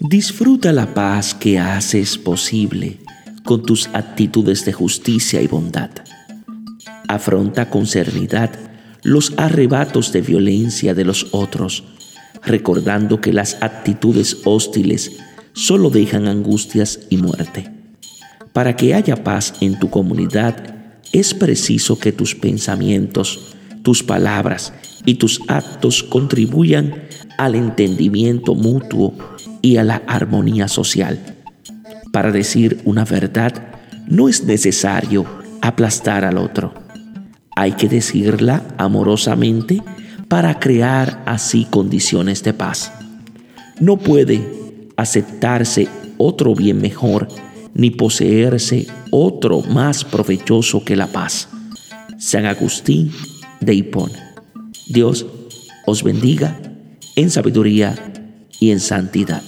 Disfruta la paz que haces posible con tus actitudes de justicia y bondad. Afronta con serenidad los arrebatos de violencia de los otros, recordando que las actitudes hostiles solo dejan angustias y muerte. Para que haya paz en tu comunidad, es preciso que tus pensamientos, tus palabras y tus actos contribuyan al entendimiento mutuo y a la armonía social. Para decir una verdad, no es necesario aplastar al otro. Hay que decirla amorosamente para crear así condiciones de paz. No puede aceptarse otro bien mejor ni poseerse otro más provechoso que la paz. San Agustín de Hipona. Dios os bendiga en sabiduría y en santidad.